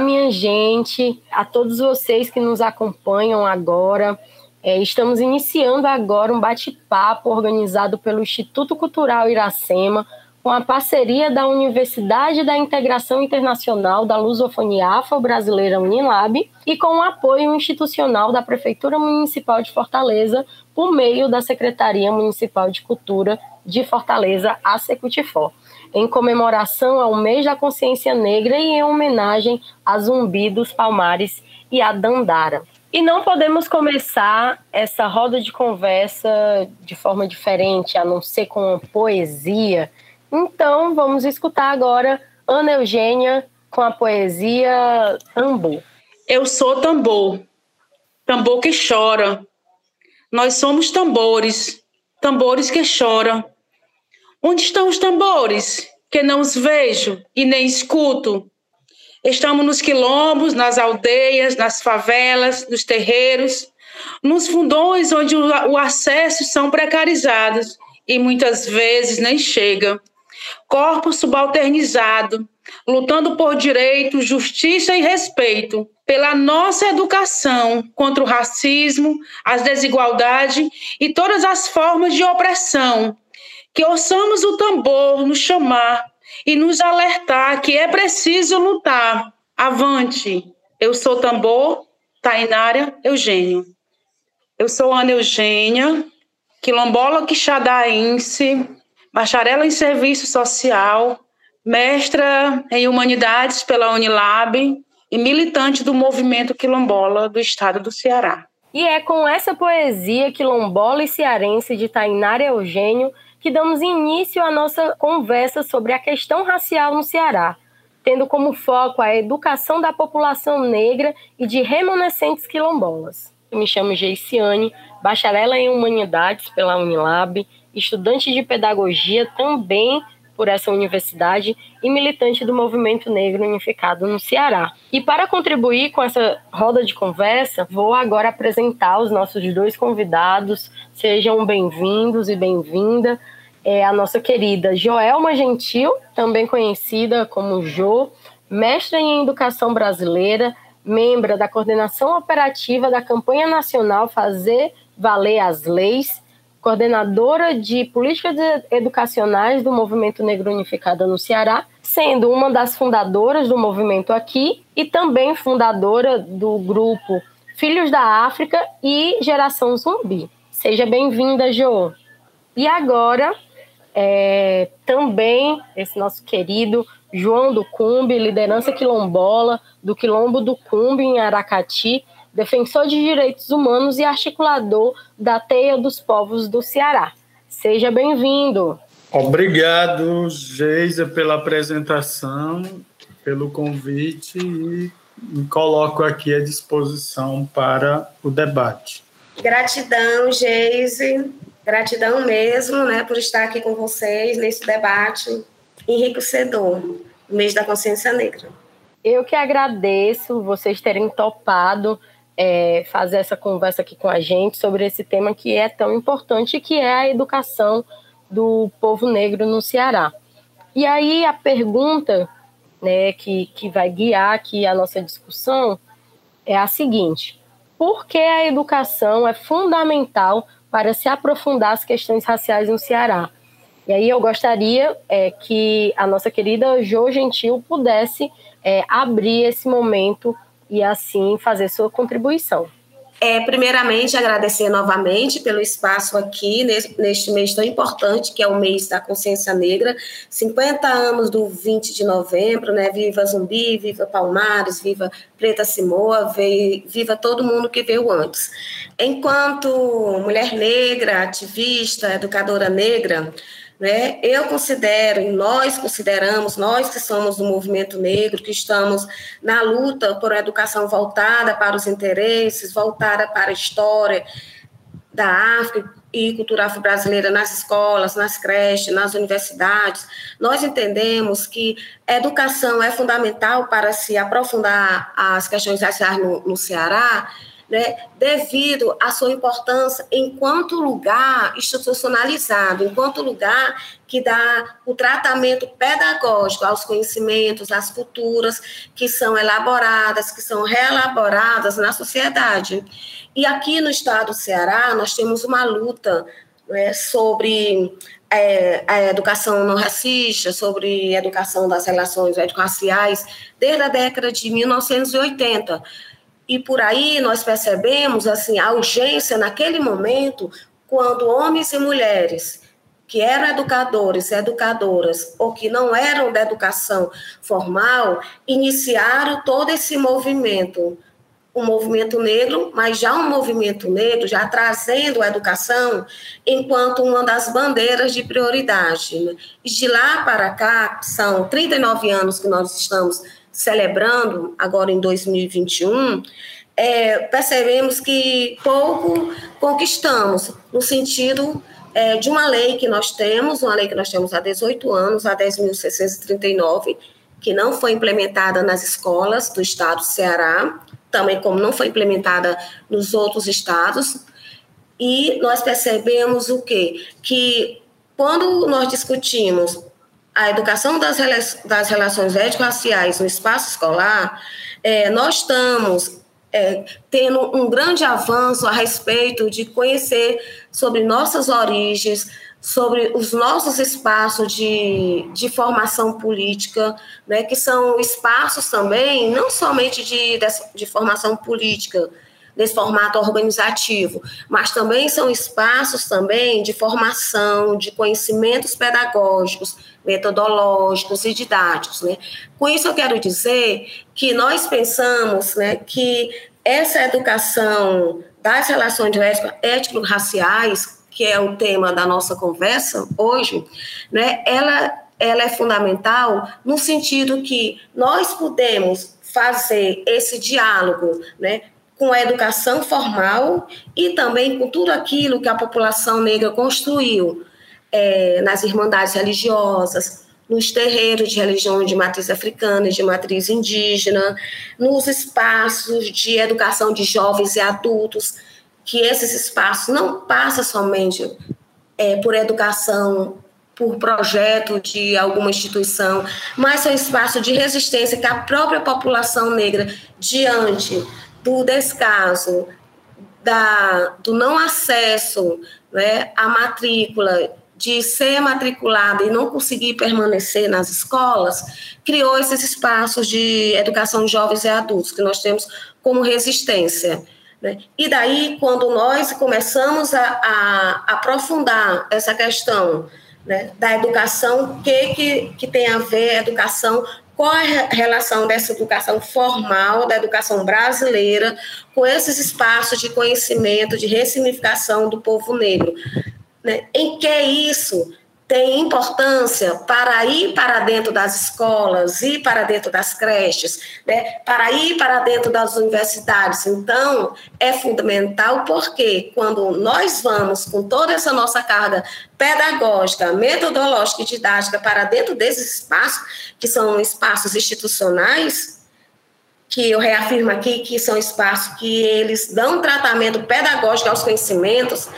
Olá, minha gente, a todos vocês que nos acompanham agora. É, estamos iniciando agora um bate-papo organizado pelo Instituto Cultural Iracema, com a parceria da Universidade da Integração Internacional da Lusofonia Afro-Brasileira Unilab e com o apoio institucional da Prefeitura Municipal de Fortaleza por meio da Secretaria Municipal de Cultura de Fortaleza, a Secutifor em comemoração ao mês da consciência negra e em homenagem a Zumbi dos Palmares e a Dandara. E não podemos começar essa roda de conversa de forma diferente, a não ser com poesia. Então, vamos escutar agora Ana Eugênia com a poesia Tambor. Eu sou tambor, tambor que chora. Nós somos tambores, tambores que choram. Onde estão os tambores que não os vejo e nem escuto? Estamos nos quilombos, nas aldeias, nas favelas, nos terreiros, nos fundões onde o acesso são precarizados e muitas vezes nem chega. Corpo subalternizado, lutando por direito, justiça e respeito, pela nossa educação contra o racismo, as desigualdades e todas as formas de opressão que ouçamos o tambor nos chamar e nos alertar que é preciso lutar. Avante! Eu sou tambor, Tainária Eugênio. Eu sou Ana Eugênia, quilombola quixadaense, bacharela em serviço social, mestra em humanidades pela Unilab e militante do movimento quilombola do estado do Ceará. E é com essa poesia quilombola e cearense de Tainária Eugênio que damos início à nossa conversa sobre a questão racial no Ceará, tendo como foco a educação da população negra e de remanescentes quilombolas. Eu me chamo Geiciane, bacharela em Humanidades pela Unilab, estudante de pedagogia também por essa universidade e militante do movimento negro unificado no Ceará. E para contribuir com essa roda de conversa, vou agora apresentar os nossos dois convidados. Sejam bem-vindos e bem-vinda. É a nossa querida Joelma Gentil, também conhecida como Jo, mestra em Educação Brasileira, membro da coordenação operativa da campanha nacional Fazer Valer as Leis coordenadora de políticas educacionais do Movimento Negro Unificado no Ceará, sendo uma das fundadoras do movimento aqui e também fundadora do grupo Filhos da África e Geração Zumbi. Seja bem-vinda, Jo. E agora, é, também esse nosso querido João do Cumbi, liderança quilombola do Quilombo do Cumbi, em Aracati, defensor de direitos humanos e articulador da Teia dos Povos do Ceará. Seja bem-vindo. Obrigado, Geisa, pela apresentação, pelo convite e me coloco aqui à disposição para o debate. Gratidão, Geise, gratidão mesmo, né, por estar aqui com vocês nesse debate enriquecedor, mês da consciência negra. Eu que agradeço vocês terem topado é, fazer essa conversa aqui com a gente sobre esse tema que é tão importante, que é a educação do povo negro no Ceará. E aí a pergunta né, que, que vai guiar aqui a nossa discussão é a seguinte: por que a educação é fundamental para se aprofundar as questões raciais no Ceará? E aí eu gostaria é, que a nossa querida Jo Gentil pudesse é, abrir esse momento e assim fazer sua contribuição. É, primeiramente, agradecer novamente pelo espaço aqui, neste, mês tão importante, que é o mês da consciência negra. 50 anos do 20 de novembro, né? Viva Zumbi, viva Palmares, viva Preta Simoa, viva todo mundo que veio antes. Enquanto mulher negra, ativista, educadora negra, né? Eu considero, e nós consideramos, nós que somos do movimento negro, que estamos na luta por uma educação voltada para os interesses, voltada para a história da África e cultura afro-brasileira nas escolas, nas creches, nas universidades, nós entendemos que educação é fundamental para se aprofundar as questões raciais no, no Ceará, né, devido à sua importância enquanto lugar institucionalizado, enquanto lugar que dá o tratamento pedagógico aos conhecimentos, às culturas que são elaboradas, que são reelaboradas na sociedade. E aqui no estado do Ceará, nós temos uma luta né, sobre é, a educação não racista, sobre educação das relações étnico-raciais, desde a década de 1980. E por aí nós percebemos assim a urgência naquele momento, quando homens e mulheres que eram educadores, educadoras, ou que não eram da educação formal, iniciaram todo esse movimento um movimento negro, mas já um movimento negro, já trazendo a educação enquanto uma das bandeiras de prioridade. E de lá para cá, são 39 anos que nós estamos celebrando, agora em 2021, é, percebemos que pouco conquistamos, no sentido é, de uma lei que nós temos, uma lei que nós temos há 18 anos, a 10.639, que não foi implementada nas escolas do estado do Ceará, também como não foi implementada nos outros estados. E nós percebemos o quê? Que quando nós discutimos a educação das, das relações étnico-raciais no espaço escolar, é, nós estamos é, tendo um grande avanço a respeito de conhecer sobre nossas origens, sobre os nossos espaços de, de formação política, né, que são espaços também, não somente de, de, de formação política, nesse formato organizativo, mas também são espaços também de formação, de conhecimentos pedagógicos, metodológicos e didáticos. Né? Com isso eu quero dizer que nós pensamos né, que essa educação das relações étnico-raciais que é o tema da nossa conversa hoje, né, ela, ela é fundamental no sentido que nós podemos fazer esse diálogo né, com a educação formal e também com tudo aquilo que a população negra construiu é, nas irmandades religiosas, nos terreiros de religião de matriz africana e de matriz indígena, nos espaços de educação de jovens e adultos, que esses espaços não passam somente é, por educação, por projeto de alguma instituição, mas são espaços de resistência que a própria população negra, diante do descaso, da, do não acesso né, à matrícula, de ser matriculada e não conseguir permanecer nas escolas, criou esses espaços de educação de jovens e adultos, que nós temos como resistência. Né? E daí, quando nós começamos a, a aprofundar essa questão né, da educação, o que, que, que tem a ver educação, qual é a relação dessa educação formal, da educação brasileira, com esses espaços de conhecimento, de ressignificação do povo negro. Né? Em que isso tem importância para ir para dentro das escolas, ir para dentro das creches, né, para ir para dentro das universidades. Então, é fundamental porque quando nós vamos com toda essa nossa carga pedagógica, metodológica e didática para dentro desses espaços, que são espaços institucionais, que eu reafirmo aqui que são espaços que eles dão tratamento pedagógico aos conhecimentos,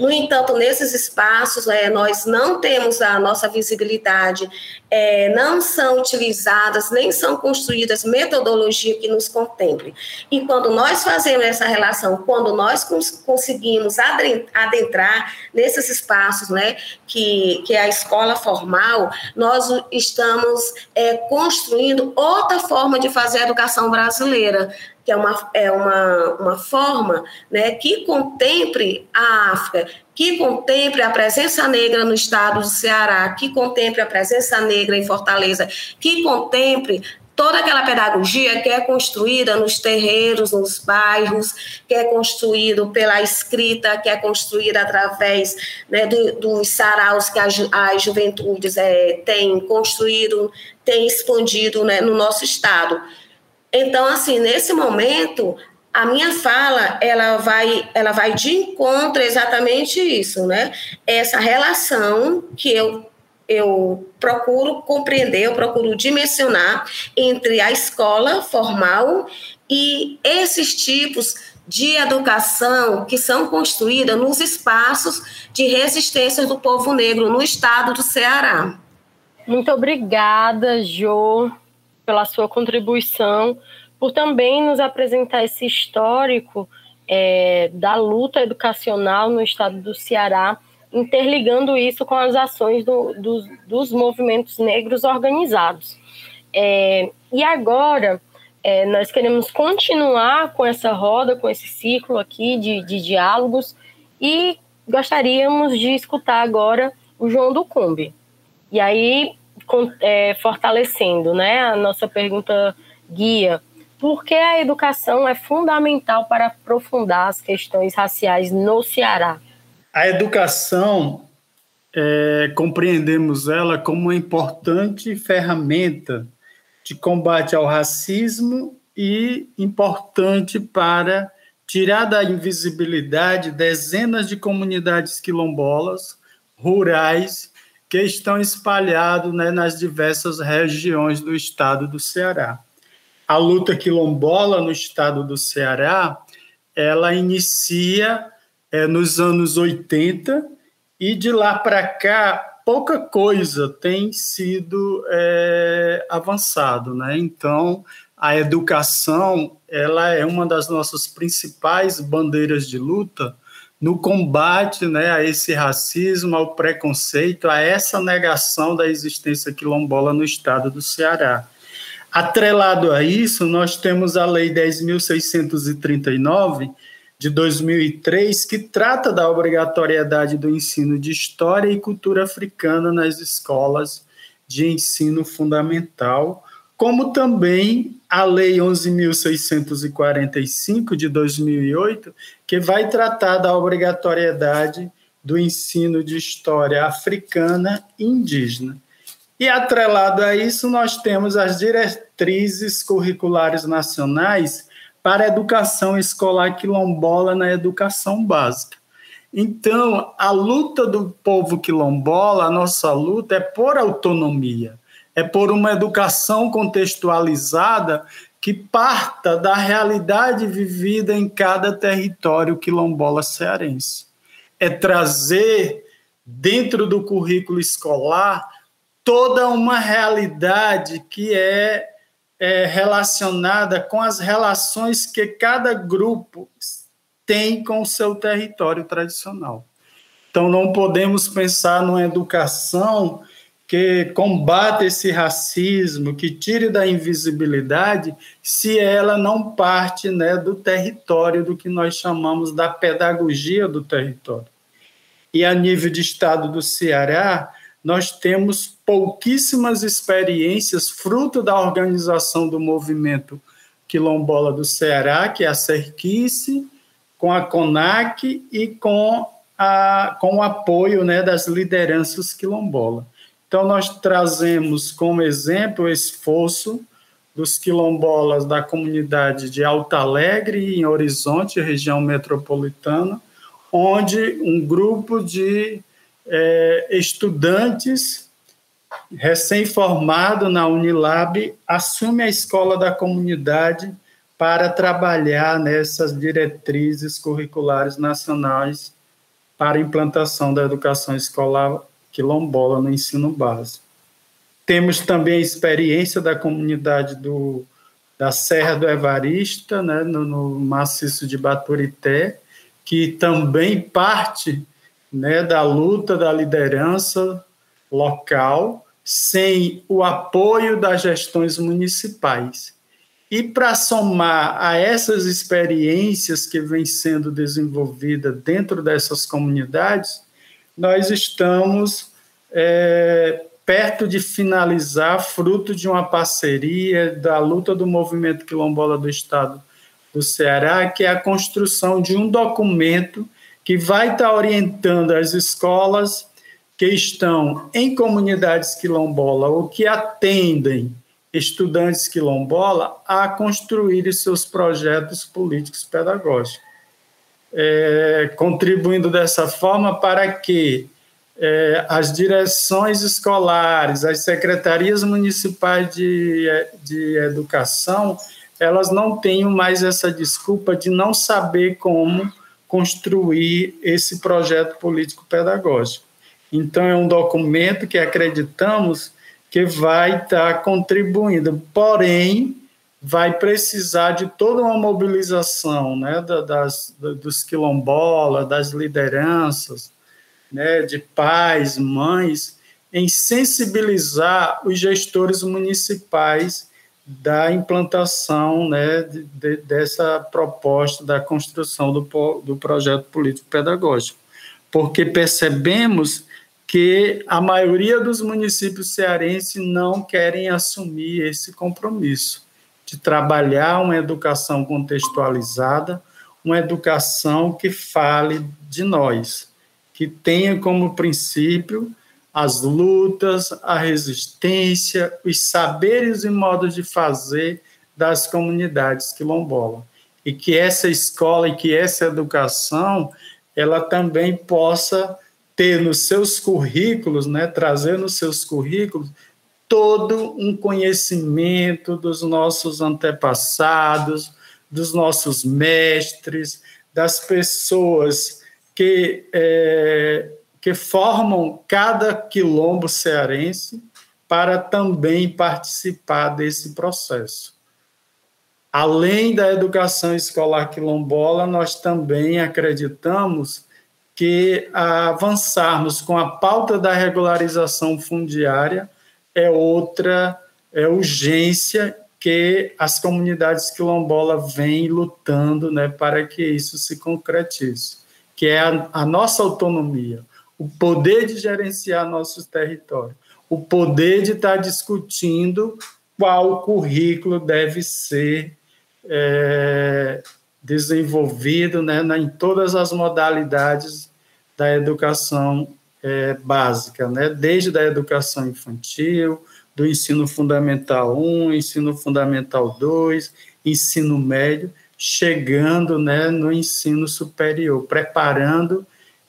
no entanto, nesses espaços, é, nós não temos a nossa visibilidade, é, não são utilizadas, nem são construídas metodologia que nos contemple. E quando nós fazemos essa relação, quando nós cons conseguimos adentrar nesses espaços, né, que, que é a escola formal, nós estamos é, construindo outra forma de fazer a educação brasileira, que é uma, é uma, uma forma né, que contemple a África, que contemple a presença negra no estado do Ceará, que contemple a presença negra em Fortaleza, que contemple toda aquela pedagogia que é construída nos terreiros, nos bairros, que é construído pela escrita, que é construída através né, do, dos saraus que as, as juventudes é, têm construído, têm expandido né, no nosso estado. Então, assim, nesse momento, a minha fala ela vai ela vai de encontro exatamente isso, né? Essa relação que eu eu procuro compreender, eu procuro dimensionar entre a escola formal e esses tipos de educação que são construídas nos espaços de resistência do povo negro no estado do Ceará. Muito obrigada, Jo, pela sua contribuição, por também nos apresentar esse histórico é, da luta educacional no estado do Ceará, interligando isso com as ações do, do, dos movimentos negros organizados. É, e agora, é, nós queremos continuar com essa roda, com esse ciclo aqui de, de diálogos e gostaríamos de escutar agora o João do Cumbi. E aí, é, fortalecendo né, a nossa pergunta guia, por que a educação é fundamental para aprofundar as questões raciais no Ceará? A educação, é, compreendemos ela como uma importante ferramenta de combate ao racismo e importante para tirar da invisibilidade dezenas de comunidades quilombolas rurais que estão espalhados né, nas diversas regiões do estado do Ceará. A luta quilombola no estado do Ceará, ela inicia é, nos anos 80 e de lá para cá pouca coisa tem sido é, avançado, né? Então, a educação ela é uma das nossas principais bandeiras de luta no combate né, a esse racismo, ao preconceito, a essa negação da existência quilombola no estado do Ceará. Atrelado a isso, nós temos a Lei 10.639, de 2003, que trata da obrigatoriedade do ensino de história e cultura africana nas escolas de ensino fundamental, como também a Lei 11.645 de 2008, que vai tratar da obrigatoriedade do ensino de história africana e indígena. E atrelado a isso, nós temos as diretrizes curriculares nacionais para a educação escolar quilombola na educação básica. Então, a luta do povo quilombola, a nossa luta é por autonomia, é por uma educação contextualizada que parta da realidade vivida em cada território quilombola cearense. É trazer dentro do currículo escolar toda uma realidade que é é, relacionada com as relações que cada grupo tem com o seu território tradicional. Então, não podemos pensar numa educação que combate esse racismo, que tire da invisibilidade, se ela não parte né, do território, do que nós chamamos da pedagogia do território. E a nível de estado do Ceará, nós temos pouquíssimas experiências fruto da organização do movimento quilombola do Ceará, que é a Cerquice, com a CONAC e com, a, com o apoio né, das lideranças quilombola. Então, nós trazemos como exemplo o esforço dos quilombolas da comunidade de Alta Alegre, em Horizonte, região metropolitana, onde um grupo de é, estudantes recém-formado na Unilab assume a escola da comunidade para trabalhar nessas diretrizes curriculares nacionais para implantação da educação escolar quilombola no ensino básico. Temos também a experiência da comunidade do, da Serra do Evarista, né, no, no maciço de Baturité, que também parte né, da luta da liderança local sem o apoio das gestões municipais. E para somar a essas experiências que vêm sendo desenvolvidas dentro dessas comunidades, nós estamos é, perto de finalizar, fruto de uma parceria da luta do movimento quilombola do Estado do Ceará, que é a construção de um documento que vai estar orientando as escolas que estão em comunidades quilombola ou que atendem estudantes quilombola a construir seus projetos políticos pedagógicos, é, contribuindo dessa forma para que é, as direções escolares, as secretarias municipais de, de educação elas não tenham mais essa desculpa de não saber como construir esse projeto político-pedagógico. Então, é um documento que acreditamos que vai estar contribuindo, porém, vai precisar de toda uma mobilização né, das, dos quilombolas, das lideranças, né, de pais, mães, em sensibilizar os gestores municipais da implantação né, de, de, dessa proposta da construção do, do projeto político-pedagógico, porque percebemos que a maioria dos municípios cearenses não querem assumir esse compromisso de trabalhar uma educação contextualizada, uma educação que fale de nós, que tenha como princípio as lutas, a resistência, os saberes e modos de fazer das comunidades quilombolas. E que essa escola e que essa educação ela também possa ter nos seus currículos, né, trazer nos seus currículos todo um conhecimento dos nossos antepassados, dos nossos mestres, das pessoas que é, que formam cada quilombo cearense para também participar desse processo. Além da educação escolar quilombola, nós também acreditamos que avançarmos com a pauta da regularização fundiária é outra é urgência que as comunidades quilombolas vêm lutando né, para que isso se concretize, que é a, a nossa autonomia, o poder de gerenciar nossos territórios, o poder de estar discutindo qual currículo deve ser é, desenvolvido né, em todas as modalidades da educação é, básica, né, desde a educação infantil, do ensino fundamental 1, ensino fundamental 2, ensino médio, chegando né, no ensino superior, preparando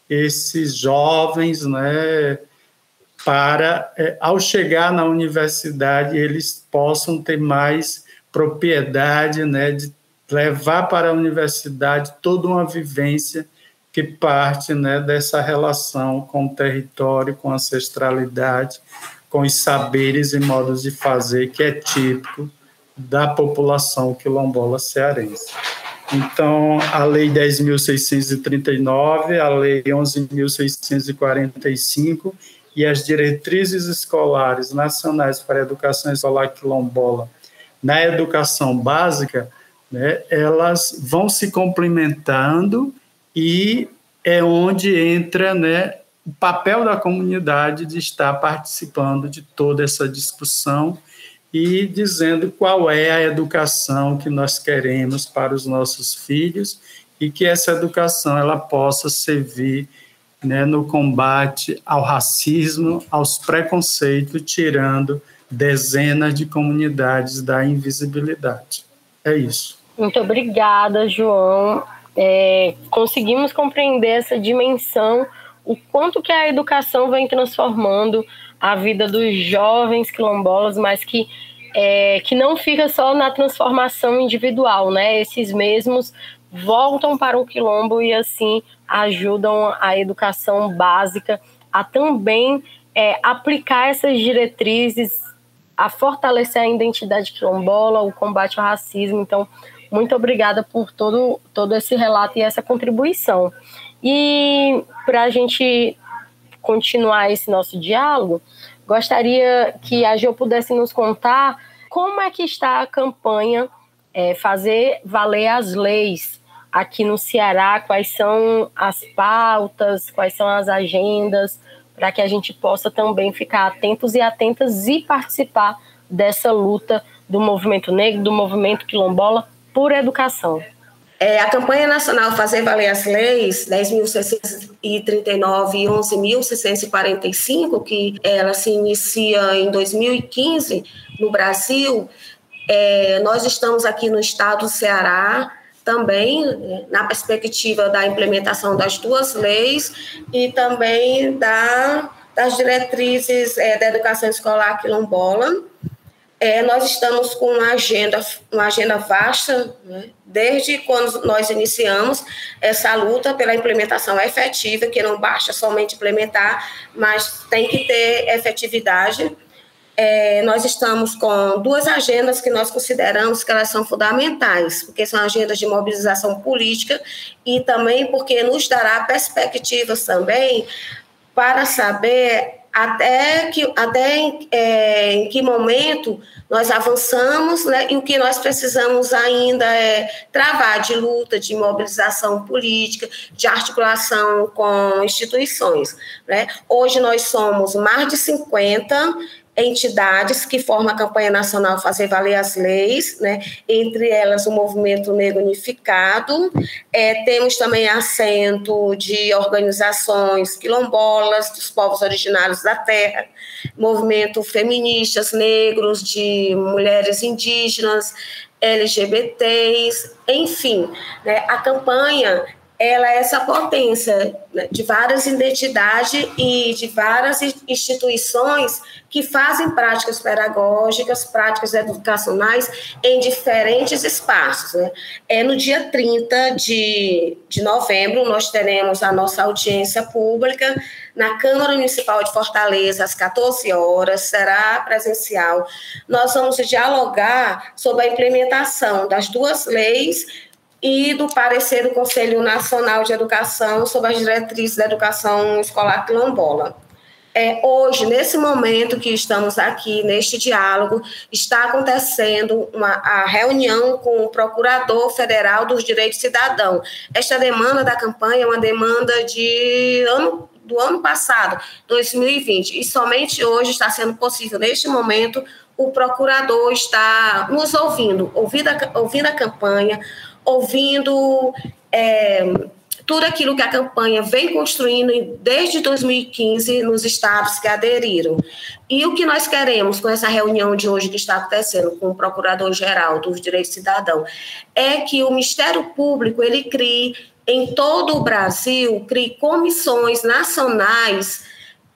esses jovens, né, para, é, ao chegar na universidade, eles possam ter mais propriedade, né, de levar para a universidade toda uma vivência que parte né, dessa relação com o território, com a ancestralidade, com os saberes e modos de fazer que é típico da população quilombola cearense. Então, a Lei 10.639, a Lei 11.645 e as diretrizes escolares nacionais para a educação escolar quilombola na educação básica, né, elas vão se complementando e é onde entra né, o papel da comunidade de estar participando de toda essa discussão e dizendo qual é a educação que nós queremos para os nossos filhos e que essa educação ela possa servir né, no combate ao racismo, aos preconceitos, tirando dezenas de comunidades da invisibilidade. É isso. Muito obrigada, João. É, conseguimos compreender essa dimensão, o quanto que a educação vem transformando a vida dos jovens quilombolas, mas que, é, que não fica só na transformação individual, né? Esses mesmos voltam para o quilombo e assim ajudam a educação básica a também é, aplicar essas diretrizes, a fortalecer a identidade quilombola, o combate ao racismo. Então, muito obrigada por todo, todo esse relato e essa contribuição. E para a gente continuar esse nosso diálogo, gostaria que a Geo pudesse nos contar como é que está a campanha é, Fazer Valer as Leis aqui no Ceará, quais são as pautas, quais são as agendas, para que a gente possa também ficar atentos e atentas e participar dessa luta do movimento negro, do movimento quilombola por educação. É, a campanha nacional Fazer Valer as Leis 10.639 e 11.645, que ela se inicia em 2015 no Brasil, é, nós estamos aqui no estado do Ceará também na perspectiva da implementação das duas leis e também da, das diretrizes é, da educação escolar quilombola. É, nós estamos com uma agenda, uma agenda vasta, né? desde quando nós iniciamos essa luta pela implementação efetiva, que não basta somente implementar, mas tem que ter efetividade. É, nós estamos com duas agendas que nós consideramos que elas são fundamentais, porque são agendas de mobilização política e também porque nos dará perspectivas também para saber até que até em, é, em que momento nós avançamos, né, e o que nós precisamos ainda é travar de luta, de mobilização política, de articulação com instituições. Né? Hoje nós somos mais de 50 entidades que formam a campanha nacional Fazer Valer as Leis, né? entre elas o Movimento Negro Unificado, é, temos também assento de organizações quilombolas, dos povos originários da terra, movimento feministas negros, de mulheres indígenas, LGBTs, enfim, né? a campanha ela é essa potência né, de várias identidades e de várias instituições que fazem práticas pedagógicas, práticas educacionais em diferentes espaços. Né? É no dia 30 de, de novembro, nós teremos a nossa audiência pública na Câmara Municipal de Fortaleza, às 14 horas, será presencial. Nós vamos dialogar sobre a implementação das duas leis e do parecer do Conselho Nacional de Educação sobre as diretrizes da educação escolar quilombola. É, hoje, nesse momento que estamos aqui, neste diálogo, está acontecendo uma, a reunião com o Procurador Federal dos Direitos Cidadão. Esta demanda da campanha é uma demanda de ano, do ano passado, 2020, e somente hoje está sendo possível, neste momento, o procurador está nos ouvindo, ouvindo a, ouvindo a campanha, ouvindo é, tudo aquilo que a campanha vem construindo desde 2015 nos estados que aderiram. E o que nós queremos com essa reunião de hoje que está acontecendo com o Procurador-Geral dos Direitos Cidadãos é que o Ministério Público ele crie em todo o Brasil, crie comissões nacionais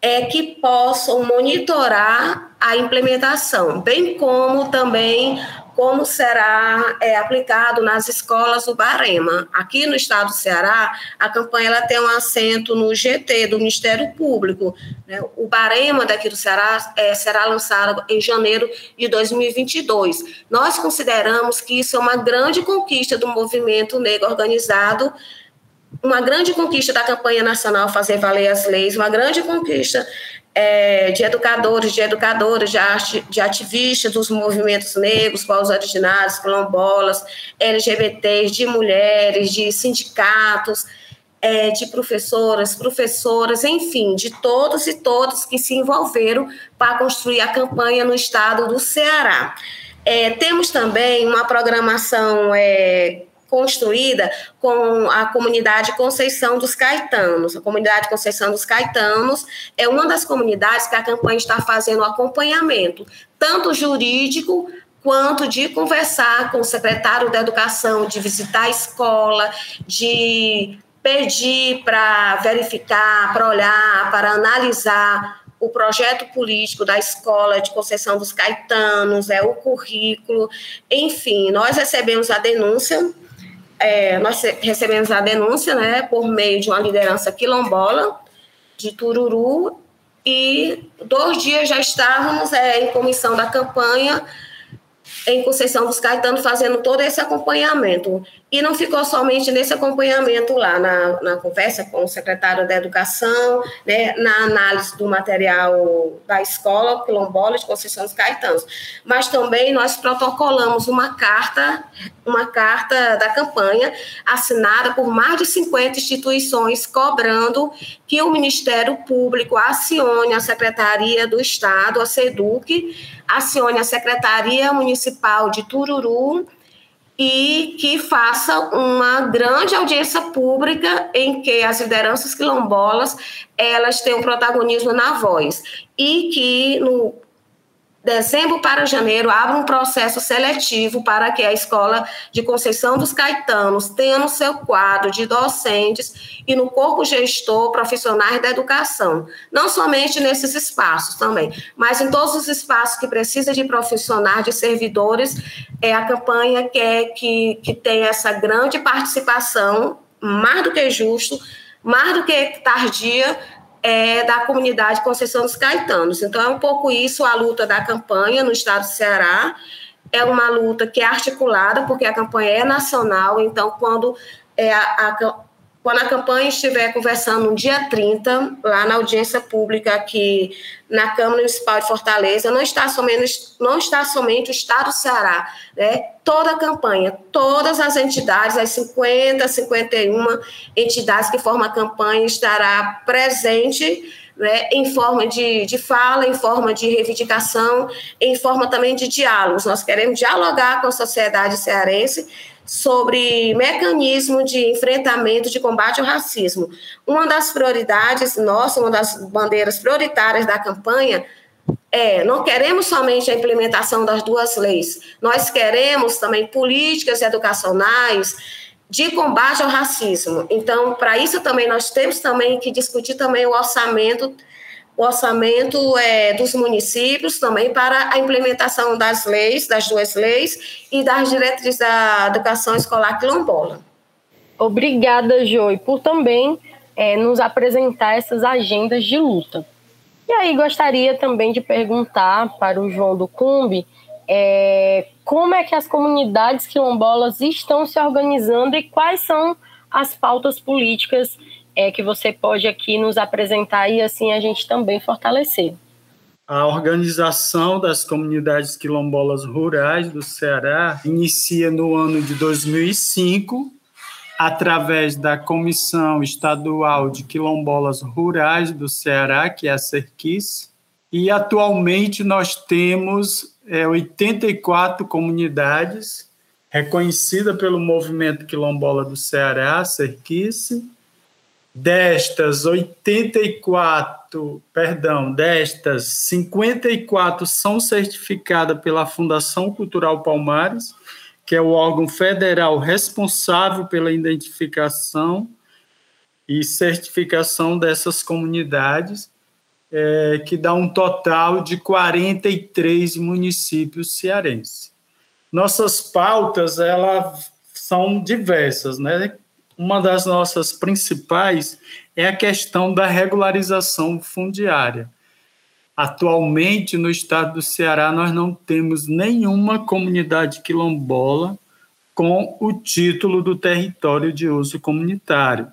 é, que possam monitorar a implementação, bem como também como será é, aplicado nas escolas do Barema. Aqui no estado do Ceará, a campanha ela tem um assento no GT do Ministério Público. Né? O Barema daqui do Ceará é, será lançado em janeiro de 2022. Nós consideramos que isso é uma grande conquista do movimento negro organizado uma grande conquista da campanha nacional Fazer Valer as Leis, uma grande conquista é, de educadores, de educadoras, de, de ativistas dos movimentos negros, povos originários, quilombolas, LGBTs, de mulheres, de sindicatos, é, de professoras, professoras, enfim, de todos e todas que se envolveram para construir a campanha no estado do Ceará. É, temos também uma programação é, construída com a comunidade Conceição dos Caetanos. A comunidade Conceição dos Caetanos é uma das comunidades que a campanha está fazendo acompanhamento, tanto jurídico quanto de conversar com o secretário da Educação, de visitar a escola, de pedir para verificar, para olhar, para analisar o projeto político da escola de Conceição dos Caetanos, é o currículo, enfim, nós recebemos a denúncia é, nós recebemos a denúncia né, por meio de uma liderança quilombola de Tururu e dois dias já estávamos é, em comissão da campanha em Conceição dos Caetanos fazendo todo esse acompanhamento. E não ficou somente nesse acompanhamento lá, na, na conversa com o secretário da Educação, né, na análise do material da escola quilombola de Conceição dos Caetanos, mas também nós protocolamos uma carta, uma carta da campanha assinada por mais de 50 instituições cobrando que o Ministério Público acione a Secretaria do Estado, a SEDUC, acione a Secretaria Municipal de Tururu e que faça uma grande audiência pública em que as lideranças quilombolas elas tenham protagonismo na voz. E que no dezembro para janeiro, abre um processo seletivo para que a Escola de Conceição dos Caetanos tenha no seu quadro de docentes e no corpo gestor profissionais da educação. Não somente nesses espaços também, mas em todos os espaços que precisa de profissionais, de servidores, é a campanha quer que, que tenha essa grande participação, mais do que justo, mais do que tardia, é, da comunidade Conceição dos Caetanos. Então, é um pouco isso a luta da campanha no estado do Ceará. É uma luta que é articulada, porque a campanha é nacional, então, quando é, a, a, quando a campanha estiver conversando no dia 30, lá na audiência pública aqui na Câmara Municipal de Fortaleza, não está somente, não está somente o Estado do Ceará, né? toda a campanha, todas as entidades, as 50, 51 entidades que formam a campanha estará presente né, em forma de, de fala, em forma de reivindicação, em forma também de diálogos. Nós queremos dialogar com a sociedade cearense sobre mecanismo de enfrentamento de combate ao racismo. Uma das prioridades nossa, uma das bandeiras prioritárias da campanha é, não queremos somente a implementação das duas leis, nós queremos também políticas educacionais de combate ao racismo. Então, para isso também nós temos também que discutir também o orçamento o orçamento é, dos municípios também para a implementação das leis, das duas leis e das diretrizes da educação escolar quilombola. Obrigada, Joy, por também é, nos apresentar essas agendas de luta. E aí gostaria também de perguntar para o João do Cumbi é, como é que as comunidades quilombolas estão se organizando e quais são as pautas políticas é, que você pode aqui nos apresentar e assim a gente também fortalecer. A organização das comunidades quilombolas rurais do Ceará inicia no ano de 2005, através da Comissão Estadual de Quilombolas Rurais do Ceará, que é a CERQUIS, e atualmente nós temos é, 84 comunidades reconhecidas pelo Movimento Quilombola do Ceará, CERQUIS, Destas 84, perdão, destas 54 são certificadas pela Fundação Cultural Palmares, que é o órgão federal responsável pela identificação e certificação dessas comunidades, é, que dá um total de 43 municípios cearenses. Nossas pautas elas são diversas, né? Uma das nossas principais é a questão da regularização fundiária. Atualmente, no estado do Ceará, nós não temos nenhuma comunidade quilombola com o título do território de uso comunitário.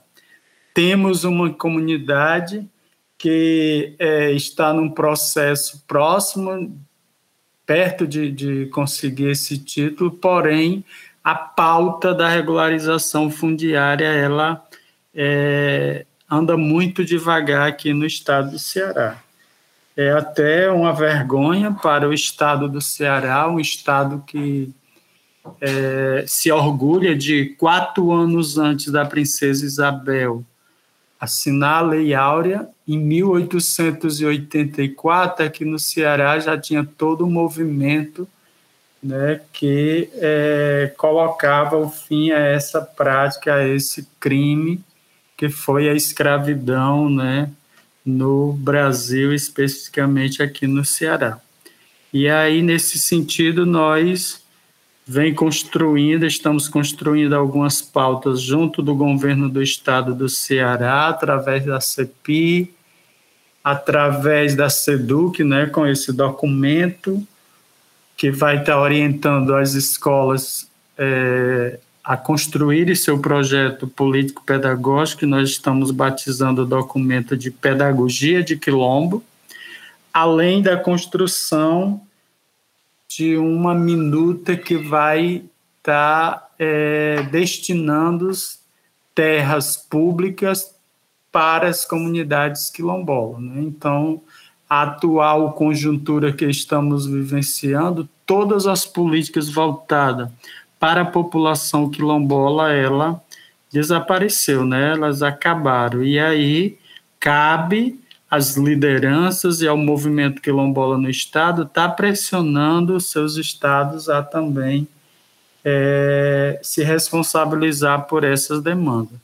Temos uma comunidade que é, está num processo próximo, perto de, de conseguir esse título, porém a pauta da regularização fundiária ela é, anda muito devagar aqui no estado do Ceará. É até uma vergonha para o estado do Ceará, um estado que é, se orgulha de quatro anos antes da princesa Isabel assinar a Lei Áurea, em 1884, aqui no Ceará já tinha todo o movimento né, que é, colocava o fim a essa prática, a esse crime que foi a escravidão né, no Brasil, especificamente aqui no Ceará. E aí, nesse sentido, nós vem construindo, estamos construindo algumas pautas junto do governo do estado do Ceará, através da CEPI, através da SEDUC, né, com esse documento, que vai estar orientando as escolas é, a construírem seu projeto político-pedagógico, que nós estamos batizando o documento de Pedagogia de Quilombo, além da construção de uma minuta que vai estar é, destinando terras públicas para as comunidades quilombolas. Né? Então, a atual conjuntura que estamos vivenciando, todas as políticas voltadas para a população quilombola, ela desapareceu, né? Elas acabaram. E aí cabe as lideranças e ao movimento quilombola no Estado está pressionando os seus estados a também é, se responsabilizar por essas demandas.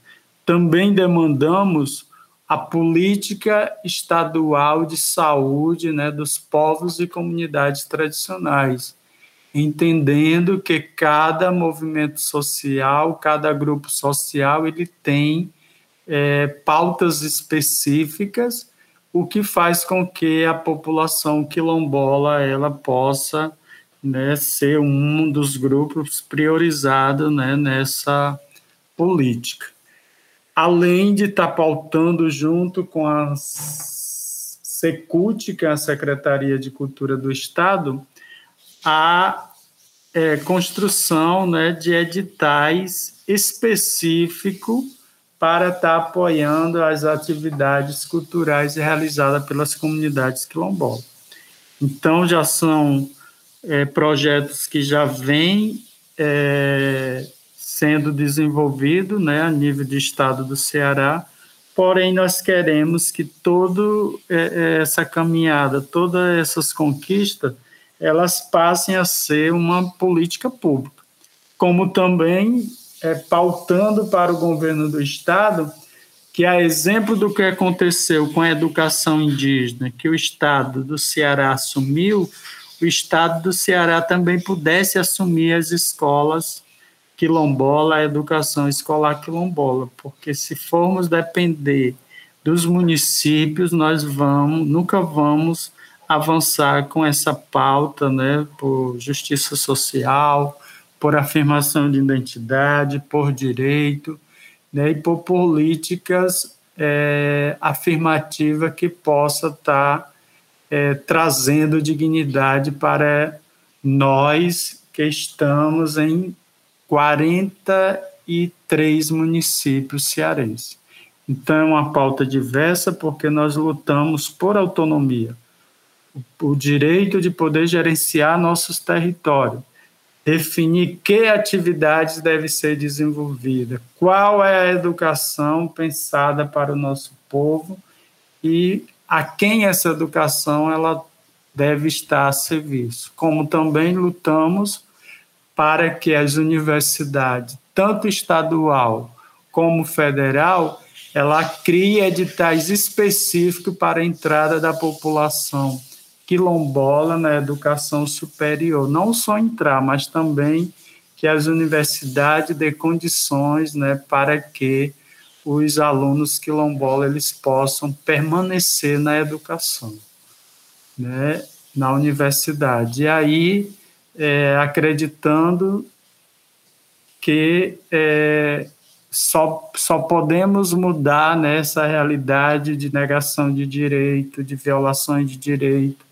Também demandamos a política estadual de saúde né, dos povos e comunidades tradicionais, entendendo que cada movimento social, cada grupo social, ele tem é, pautas específicas o que faz com que a população quilombola ela possa né, ser um dos grupos priorizados né, nessa política. Além de estar tá pautando junto com a Secult, que é a Secretaria de Cultura do Estado, a é, construção né, de editais específicos para estar tá apoiando as atividades culturais realizadas pelas comunidades quilombolas. Então, já são é, projetos que já vêm é, sendo desenvolvidos né, a nível de estado do Ceará, porém, nós queremos que toda é, é, essa caminhada, todas essas conquistas, elas passem a ser uma política pública, como também é, pautando para o governo do Estado que, a exemplo do que aconteceu com a educação indígena, que o Estado do Ceará assumiu, o Estado do Ceará também pudesse assumir as escolas quilombola, a educação escolar quilombola, porque se formos depender dos municípios, nós vamos, nunca vamos avançar com essa pauta, né, por justiça social, por afirmação de identidade, por direito, né, e por políticas é, afirmativas que possa estar tá, é, trazendo dignidade para nós que estamos em 43 municípios cearenses. Então, é uma pauta diversa porque nós lutamos por autonomia, o direito de poder gerenciar nossos territórios, definir que atividades deve ser desenvolvida, qual é a educação pensada para o nosso povo e a quem essa educação ela deve estar a serviço. Como também lutamos para que as universidades, tanto estadual como federal, ela crie editais específicos para a entrada da população quilombola na educação superior, não só entrar, mas também que as universidades dê condições né, para que os alunos quilombola eles possam permanecer na educação, né, na universidade. E aí, é, acreditando que é, só, só podemos mudar nessa realidade de negação de direito, de violações de direito,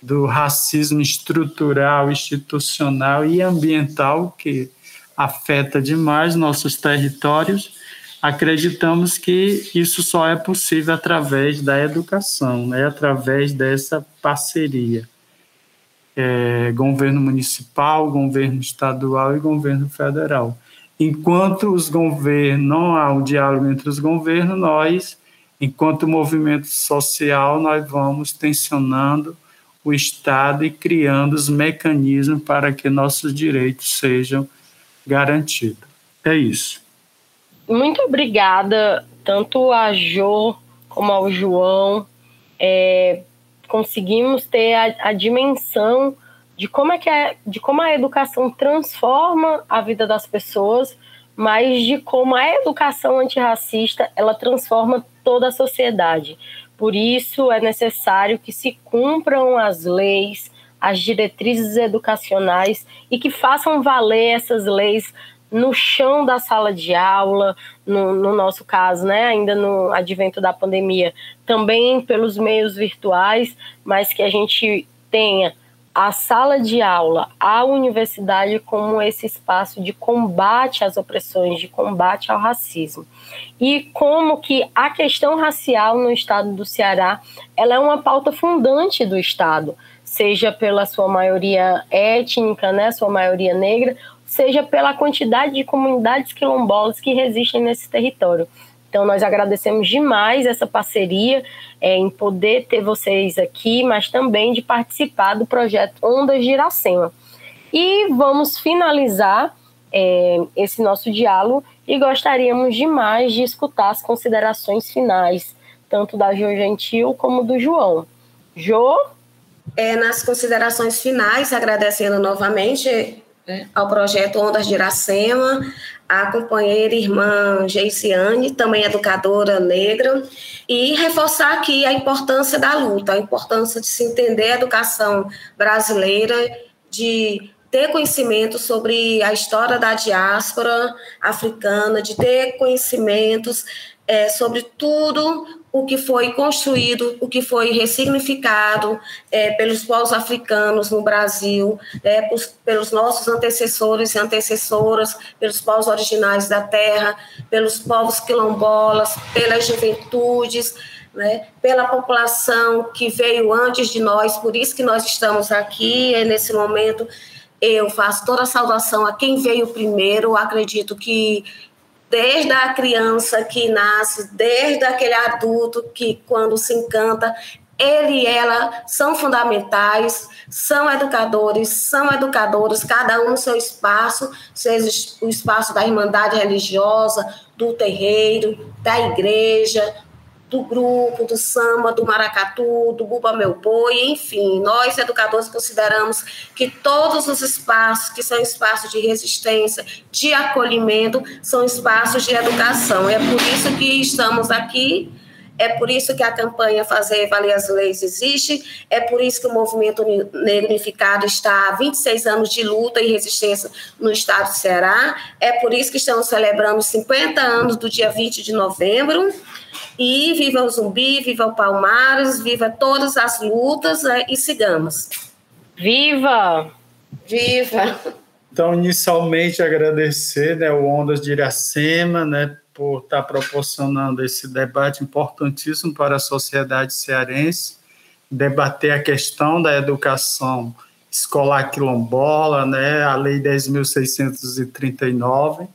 do racismo estrutural, institucional e ambiental que afeta demais nossos territórios, acreditamos que isso só é possível através da educação, né? através dessa parceria. É, governo municipal, governo estadual e governo federal. Enquanto os governos, não há um diálogo entre os governos, nós, enquanto movimento social, nós vamos tensionando o Estado e criando os mecanismos para que nossos direitos sejam garantidos. É isso. Muito obrigada, tanto a Jo como ao João. É, conseguimos ter a, a dimensão de como é que é, de como a educação transforma a vida das pessoas, mas de como a educação antirracista ela transforma toda a sociedade. Por isso, é necessário que se cumpram as leis, as diretrizes educacionais e que façam valer essas leis no chão da sala de aula, no, no, nosso caso, né, ainda no advento da pandemia, também pelos meios virtuais, mas que a gente tenha a sala de aula, a universidade como esse espaço de combate às opressões, de combate ao racismo. E como que a questão racial no estado do Ceará, ela é uma pauta fundante do estado, seja pela sua maioria étnica, né, sua maioria negra, seja pela quantidade de comunidades quilombolas que resistem nesse território. Então, nós agradecemos demais essa parceria é, em poder ter vocês aqui, mas também de participar do projeto Ondas de Iracema. E vamos finalizar é, esse nosso diálogo e gostaríamos demais de escutar as considerações finais, tanto da Jo Gentil como do João. Jo? É, nas considerações finais, agradecendo novamente é, ao projeto Ondas de Iracema, a companheira irmã Geiciane, também educadora negra, e reforçar aqui a importância da luta, a importância de se entender a educação brasileira, de ter conhecimento sobre a história da diáspora africana, de ter conhecimentos é, sobre tudo o que foi construído, o que foi ressignificado é, pelos povos africanos no Brasil, é, por, pelos nossos antecessores e antecessoras, pelos povos originais da terra, pelos povos quilombolas, pelas juventudes, né, pela população que veio antes de nós, por isso que nós estamos aqui é, nesse momento. Eu faço toda a saudação a quem veio primeiro. Acredito que desde a criança que nasce, desde aquele adulto que, quando se encanta, ele e ela são fundamentais, são educadores, são educadores, cada um no seu espaço, seja o espaço da irmandade religiosa, do terreiro, da igreja, do grupo, do samba, do maracatu, do buba meu boi, enfim, nós educadores consideramos que todos os espaços que são espaços de resistência, de acolhimento, são espaços de educação. É por isso que estamos aqui é por isso que a campanha Fazer Valer as Leis existe, é por isso que o movimento negro unificado está há 26 anos de luta e resistência no estado do Ceará, é por isso que estamos celebrando 50 anos do dia 20 de novembro, e viva o zumbi, viva o Palmares, viva todas as lutas né, e sigamos. Viva! Viva! Então, inicialmente, agradecer né, o Ondas de Iracema né, por estar proporcionando esse debate importantíssimo para a sociedade cearense, debater a questão da educação escolar quilombola, né, a Lei 10.639,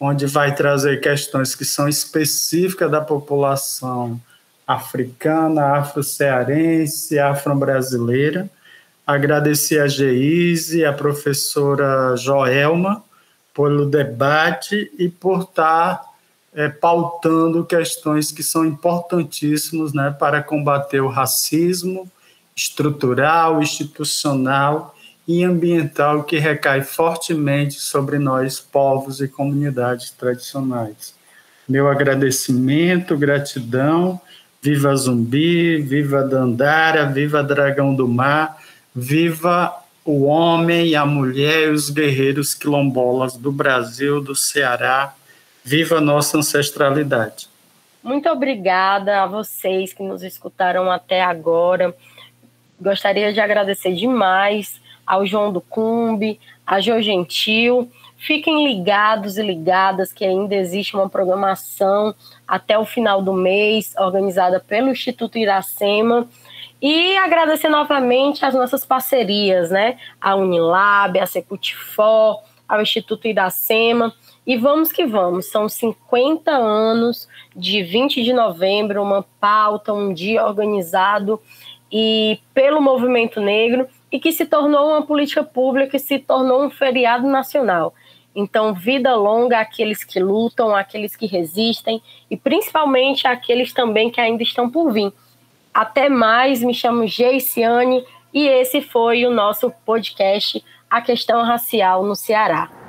onde vai trazer questões que são específicas da população africana, afro-cearense, afro-brasileira. Agradecer a Geise, a professora Joelma, pelo debate e por estar é, pautando questões que são importantíssimas né, para combater o racismo estrutural, institucional e ambiental que recai fortemente sobre nós, povos e comunidades tradicionais. Meu agradecimento, gratidão, viva Zumbi, viva Dandara, viva Dragão do Mar, viva o homem, a mulher e os guerreiros quilombolas do Brasil, do Ceará, viva a nossa ancestralidade. Muito obrigada a vocês que nos escutaram até agora. Gostaria de agradecer demais ao João do Cumbi, a Jo Gentil. Fiquem ligados e ligadas que ainda existe uma programação até o final do mês, organizada pelo Instituto Iracema. E agradecer novamente as nossas parcerias, né? A Unilab, a Secutifor, ao Instituto Iracema. E vamos que vamos, são 50 anos de 20 de novembro, uma pauta, um dia organizado e pelo movimento negro e que se tornou uma política pública e se tornou um feriado nacional. Então, vida longa àqueles que lutam, àqueles que resistem e principalmente àqueles também que ainda estão por vir. Até mais, me chamo Geiciane e esse foi o nosso podcast A Questão Racial no Ceará.